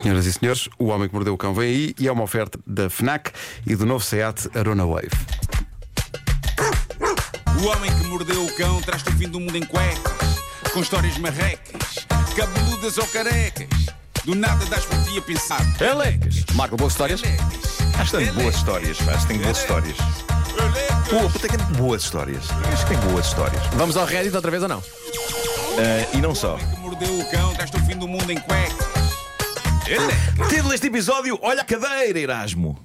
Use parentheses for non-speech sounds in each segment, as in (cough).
Senhoras e senhores, o Homem que Mordeu o Cão vem aí e é uma oferta da FNAC e do novo SEAT Arona Wave. O homem que mordeu o cão traz-te o fim do mundo em cuecas, com histórias marrecas, cabeludas ou carecas. Do nada das por ti a pensar. Elecas! Marco, boas histórias? Elecas, Acho que tem boas histórias, acho que tem boas histórias. Pô, puta que tem boas histórias. Acho que tem boas histórias. Vamos ao Reddit outra vez ou não? Ah, e não só. O homem que mordeu o cão traz-te o fim do mundo em cuecas. Título deste episódio: Olha a cadeira, Erasmo.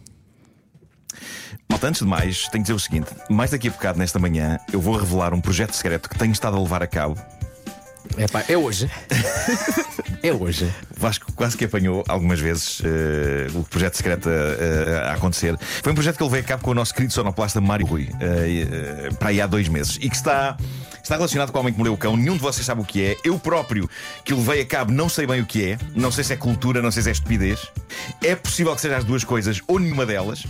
Malta, antes de mais, tenho que dizer o seguinte: mais daqui a bocado, nesta manhã, eu vou revelar um projeto secreto que tenho estado a levar a cabo. É pá, é hoje. (laughs) é hoje. O Vasco quase que apanhou algumas vezes eh, o projeto secreto a, a- a acontecer. Foi um projeto que eu levei a cabo com o nosso querido sonoplasta Mário Rui eh, eh, para aí há dois meses e que está, está relacionado com o homem que mordeu o cão. Nenhum de vocês sabe o que é. Eu próprio que o levei a cabo não sei bem o que é. Não sei se é cultura, não sei se é estupidez. É possível que seja as duas coisas ou nenhuma delas.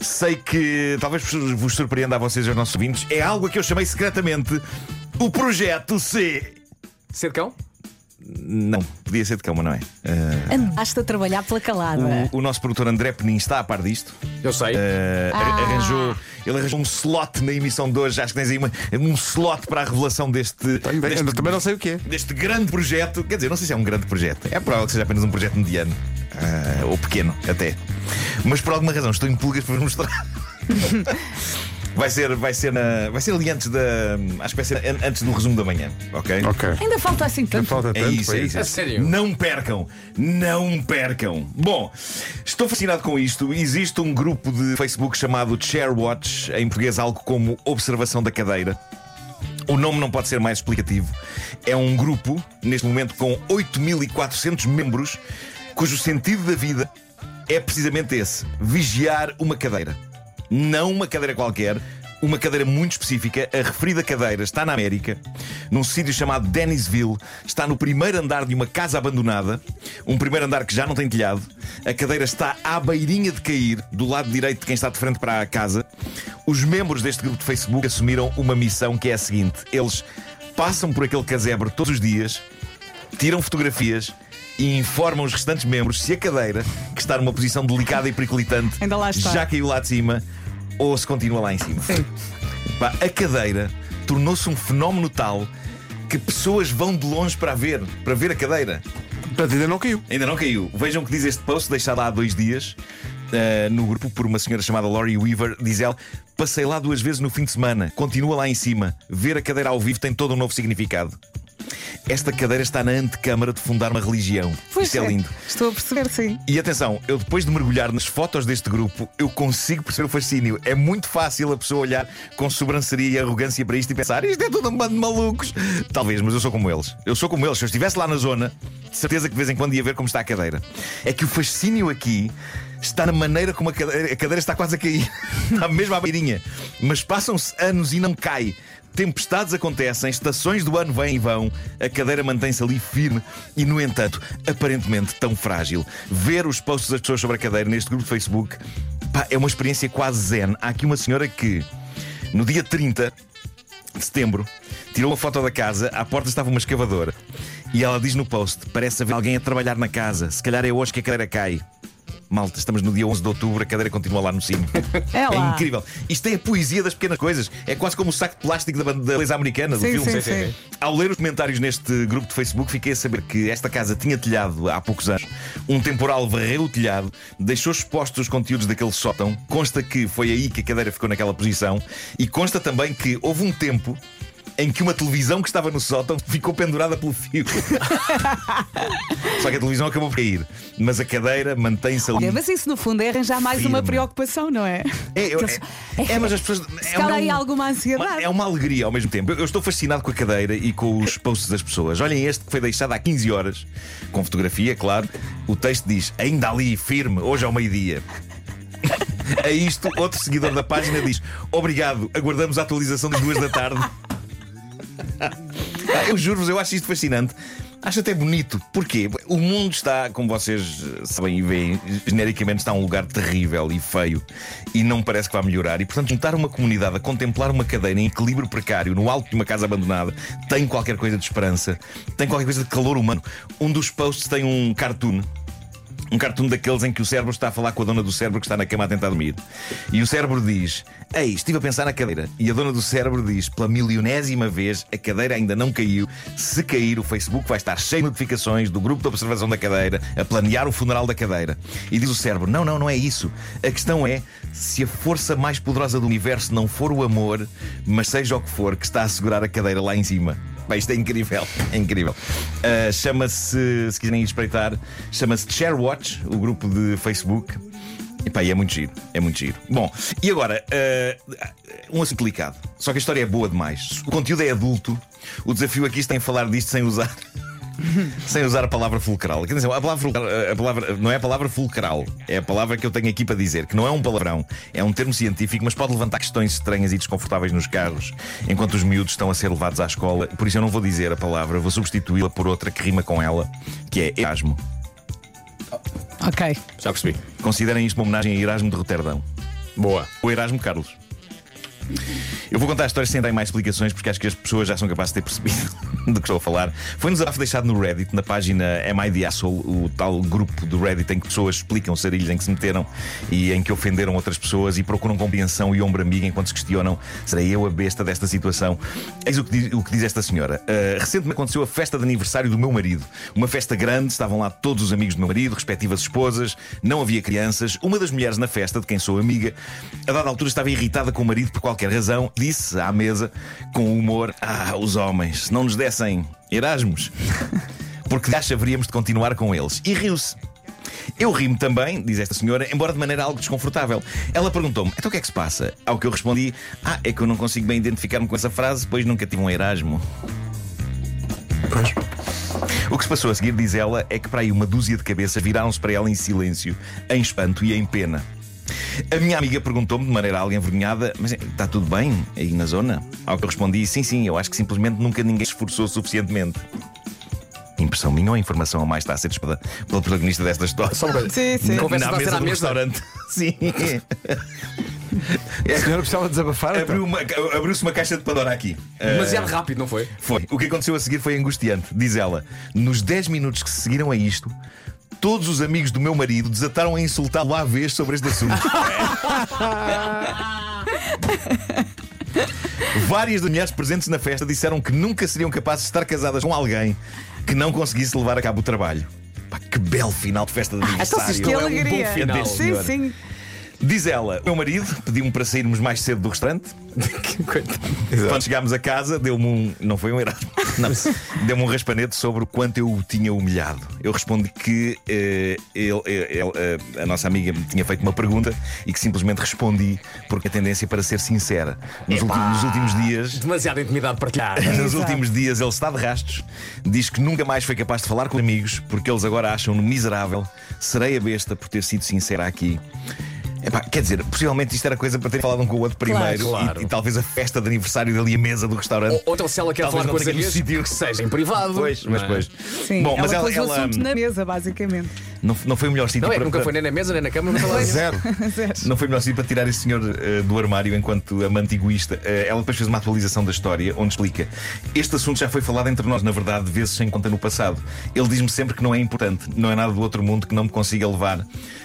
Sei que talvez vos surpreenda a vocês e aos nossos ouvintes. É algo a que eu chamei secretamente o Projeto C. Ser cão? Não, podia ser de cama, não é? Eh, Andaste a trabalhar pela calada. O, o nosso produtor André Penin está a par disto. Eu sei. Eh, ar- Ah. arranjou, ele arranjou um slot na emissão de hoje. Acho que tens aí uma- um slot para a revelação deste, Tenho deste, também não sei o que é. deste grande projeto. Quer dizer, não sei se é um grande projeto. É provável que seja apenas um projeto mediano. Ah, ou pequeno, até. Mas por alguma razão estou em pulgas para vos mostrar. (laughs) Vai ser, vai ser, na, vai ser ali antes da. Acho que vai ser an- antes do resumo da manhã, ok? Ok. Ainda falta assim tanto. falta É tanto, isso, foi é isso. A sério? Não percam, não percam. Bom, estou fascinado com isto. Existe um grupo de Facebook chamado Chairwatch, em português algo como Observação da Cadeira. O nome não pode ser mais explicativo. É um grupo, neste momento, com 8.400 membros, cujo sentido da vida é precisamente esse: vigiar uma cadeira. Não uma cadeira qualquer, uma cadeira muito específica. A referida cadeira está na América, num sítio chamado Dennisville. Está no primeiro andar de uma casa abandonada, um primeiro andar que já não tem telhado. A cadeira está à beirinha de cair, do lado direito de quem está de frente para a casa. Os membros deste grupo de Facebook assumiram uma missão que é a seguinte: eles passam por aquele casebre todos os dias, tiram fotografias e informam os restantes membros se a cadeira, que está numa posição delicada e periclitante, Ainda lá está. já caiu lá de cima ou se continua lá em cima. Pá, a cadeira tornou-se um fenómeno tal que pessoas vão de longe para a ver, para ver a cadeira. Portanto, ainda não caiu. Ainda não caiu. Vejam o que diz este post, deixado há dois dias. eh, no grupo por uma senhora chamada Laurie Weaver, diz ela: Passei lá duas vezes no fim de semana, continua lá em cima. Ver a cadeira ao vivo tem todo um novo significado. Esta cadeira está na antecâmara de fundar uma religião. Pois Isto é lindo. Estou a perceber, sim. E atenção, eu depois de mergulhar nas fotos deste grupo, eu consigo perceber o fascínio. É muito fácil a pessoa olhar com sobranceria e arrogância para isto e pensar: isto é tudo um bando de malucos. Talvez, mas eu sou como eles. Eu sou como eles. Se eu estivesse lá na zona, de certeza que de vez em quando ia ver como está a cadeira. É que o fascínio aqui está na maneira como a cadeira, a cadeira está quase a cair. (laughs) está mesmo à beirinha. Mas passam-se anos e não cai. Tempestades acontecem, estações do ano vêm e vão, a cadeira mantém-se ali firme e, no entanto, aparentemente tão frágil. Ver os posts das pessoas sobre a cadeira neste grupo de Facebook pá, é uma experiência quase zen. Há aqui uma senhora que, no dia 30 de setembro, tirou uma foto da casa, à porta estava uma escavadora e ela diz no post: Parece haver alguém a trabalhar na casa, se calhar é hoje que a cadeira cai. Malta, estamos no dia 11 de outubro, a cadeira continua lá no cimo. É É incrível. Isto é a poesia das pequenas coisas. É quase como o saco de plástico da, da beleza americana do Sim, filme. sim, sim. Ao ler os comentários neste grupo de Facebook, fiquei a saber que esta casa tinha telhado há poucos anos. Um temporal varreu o telhado, deixou expostos os conteúdos daquele sótão. Consta que foi aí que a cadeira ficou naquela posição. E consta também que houve um tempo em que uma televisão que estava no sótão (laughs) ficou pendurada pelo fio. (laughs) Só que a televisão acabou por cair. Mas a cadeira mantém-se ali. Olha, mas isso no fundo é arranjar mais uma Firme. preocupação, não é? É, eu- é- é, mas as pessoas. (laughs) Se é calhar um- aí alguma ansiedade. É uma alegria ao mesmo tempo. Eu, eu estou fascinado com a cadeira e com os posts das pessoas. Olhem este que foi deixado há 15 horas, com fotografia, claro. O texto diz: ainda ali, firme, hoje ao meio-dia. A isto, outro seguidor da página diz: Obrigado, aguardamos a atualização das duas da tarde. Ah, Eu juro-vos, eu acho isto fascinante. Acho até bonito. Porquê? O mundo está, como vocês sabem e veem, genericamente está um lugar terrível e feio e não parece que vai melhorar. E portanto, juntar uma comunidade a contemplar uma cadeira em equilíbrio precário no alto de uma casa abandonada tem qualquer coisa de esperança, tem qualquer coisa de calor humano. Um dos posts tem um cartoon Um cartoon daqueles em que o cérebro está a falar com a dona do cérebro que está na cama a tentar dormir. E o cérebro diz: Ei, estive a pensar na cadeira. E a dona do cérebro diz: Pela milionésima vez, a cadeira ainda não caiu. Se cair, o Facebook vai estar cheio de notificações do grupo de observação da cadeira a planear o funeral da cadeira. E diz o cérebro: Não, não, não é isso. A questão é se a força mais poderosa do universo não for o amor, mas seja o que for que está a segurar a cadeira lá em cima. Bem, isto é incrível, é incrível. Uh, chama-se, se quiserem espreitar, chama-se Sharewatch, o grupo de Facebook. E e é muito giro, é muito giro. Bom, e agora, uh, um assunto delicado. Só que a história é boa demais. O conteúdo é adulto. O desafio aqui está em falar disto sem usar (laughs) sem usar a palavra fulcral. Quer dizer, a palavra, a palavra não é a palavra fulcral, é a palavra que eu tenho aqui para dizer, que não é um palavrão, é um termo científico, mas pode levantar questões estranhas e desconfortáveis nos carros enquanto os miúdos estão a ser levados à escola. Por isso eu não vou dizer a palavra, vou substituí-la por outra que rima com ela, que é Erasmo. Ok. Já percebi. Considerem isto uma homenagem a Erasmo de Roterdão. Boa. O Erasmo Carlos. Eu vou contar a história sem dar mais explicações porque acho que as pessoas já são capazes de ter percebido (laughs) do que estou a falar. Foi um desabafo deixado no Reddit, na página Am I the Asshole, o tal grupo do Reddit em que pessoas explicam sarilhos em que se meteram e em que ofenderam outras pessoas e procuram compreensão e ombro amigo enquanto se questionam: serei eu a besta desta situação? Eis o que diz, o que diz esta senhora. Uh, recentemente aconteceu a festa de aniversário do meu marido. Uma festa grande, estavam lá todos os amigos do meu marido, respectivas esposas, não havia crianças. Uma das mulheres na festa, de quem sou amiga, a dada altura estava irritada com o marido por qualquer razão, disse à mesa com humor: Ah, os homens, se não nos dessem Erasmus, (laughs) porque acha haveríamos de continuar com eles. E riu-se. Eu rimo também, diz esta senhora, embora de maneira algo desconfortável. Ela perguntou-me: então o que é que se passa? Ao que eu respondi: Ah, é que eu não consigo bem identificar-me com essa frase, pois nunca tive um Erasmo. Pois. O que se passou a seguir, diz ela, é que para aí uma dúzia de cabeças viraram-se para ela em silêncio, em espanto e em pena. A minha amiga perguntou-me de maneira algo envergonhada: Mas está tudo bem aí na zona? Ao que eu respondi: Sim, sim, eu acho que simplesmente nunca ninguém se esforçou suficientemente. Impressão minha ou a informação a mais está a ser disparada pela protagonista desta história? Só uma. Sim, sim. Conversa Na mesa do mesa. restaurante. (laughs) Sim. A senhora precisava desabafar. então? Abriu uma- Abriu-se uma caixa de Pandora aqui. Demasiado Ah, rápido, não foi? Foi. O que aconteceu a seguir foi angustiante. Diz ela: nos 10 minutos que se seguiram a isto, todos os amigos do meu marido desataram a insultá-lo à vez sobre este assunto. (laughs) Várias das mulheres presentes na festa disseram que nunca seriam capazes de estar casadas com alguém que não conseguisse levar a cabo o trabalho. Pá, que belo final de festa de então se aniversário. isto Que é um alegria. bom final. Sim, senhor. sim. Diz ela: o meu marido pediu-me para sairmos mais cedo do restaurante. (laughs) Quando chegámos a casa, deu-me um. Não foi um Erasmo. Não. (laughs) Deu-me um raspanete sobre o quanto eu o tinha humilhado. Eu respondi que eh, ele- ele- eh, a nossa amiga me tinha feito uma pergunta e que simplesmente respondi porque a tendência para ser sincera. Nos, Epá. nos últimos dias. Demasiada intimidade partilhada. (laughs) Nos últimos dias ele está de rastos, diz que nunca mais foi capaz de falar com amigos porque eles agora acham-no miserável. Serei a besta por ter sido sincera aqui. Epá, quer dizer, possivelmente isto era coisa para ter falado um com o outro primeiro Claro, claro. E, e talvez a festa de aniversário dele e a mesa do restaurante. Ou, ou então se ela quer Talvez falar não com as tenha no amigas, sítio. que seja em privado. Pois, mas Não é? pois. Sim, Bom, ela mas ela, pôs o ela, assunto na mesa, basicamente. não, não foi o melhor sítio Não é, para, nunca foi nem na mesa, nem na cama, nunca foi (laughs) Zero. Não foi o melhor sítio para tirar esse senhor eh, do armário enquanto amante egoísta. Eh, ela depois fez uma atualização da história onde explica: Este assunto já foi falado entre nós, na verdade, vezes sem conta no passado. Ele diz-me sempre que não é importante, não é nada do outro mundo que não me consiga levar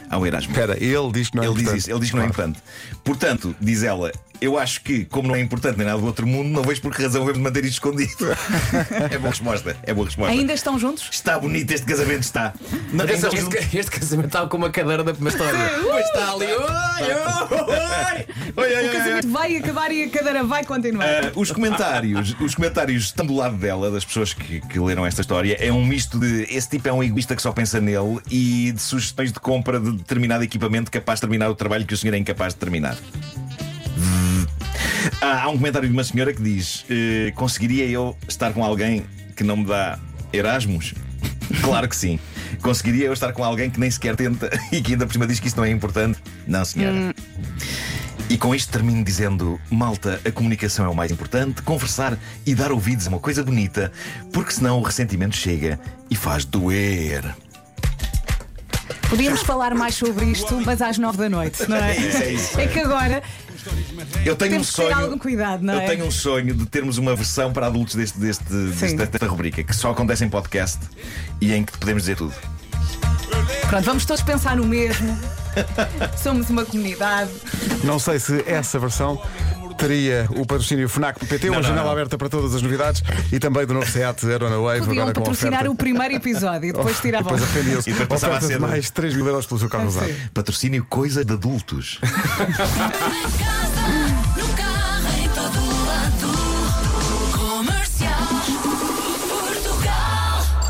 ao Erasmo. Espera, ele diz que não é Ele diz importante. isso, ele diz que não é importante. Portanto, diz ela, eu acho que, como não é importante nem nada do outro mundo, não vejo por que razão devemos manter isto escondido. (laughs) é boa resposta, é boa resposta. Ainda estão juntos? Está bonito este casamento, está. Não, então- este, este casamento estava com uma cadeira da primeira história. Pois está ali. Oi, oi. Oi, oi, oi, O casamento vai acabar e a cadeira vai continuar. Ah, os comentários, os comentários estão do lado dela, das pessoas que, que leram esta história. É um misto de esse tipo é um egoísta que só pensa nele e de sugestões de compra de determinado equipamento capaz de terminar o trabalho que o senhor é incapaz de terminar. Ah, há um comentário de uma senhora que diz: eh, Conseguiria eu estar com alguém que não me dá Erasmus? (laughs) Claro que sim. Conseguiria eu estar com alguém que nem sequer tenta (laughs) e que ainda por cima diz que isso não é importante? Não, senhora. E com isto termino dizendo: malta, a comunicação é o mais importante, conversar e dar ouvidos é uma coisa bonita, porque senão o ressentimento chega e faz doer. Podíamos falar mais sobre isto, mas às nove da noite, não é? (laughs) É isso, é isso. É que agora Eu tenho temos um sonho. algum cuidado, não Eu é? tenho um sonho de termos uma versão para adultos deste, deste, desta, desta rubrica, que só acontece em podcast e em que podemos dizer tudo. Pronto, vamos todos pensar no mesmo. (laughs) Somos uma comunidade. Não sei se essa versão teria o patrocínio FNAC PT, uma não, janela não. aberta para todas as novidades e também do novo Seat Arona Wave. Podiam agora com patrocinar o primeiro episódio e depois (laughs) tiravam. Depois arrependiam-se. E depois passava a ser- mais 3 mil euros pelo seu carro usado. Patrocínio coisa de adultos. (laughs)